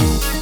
you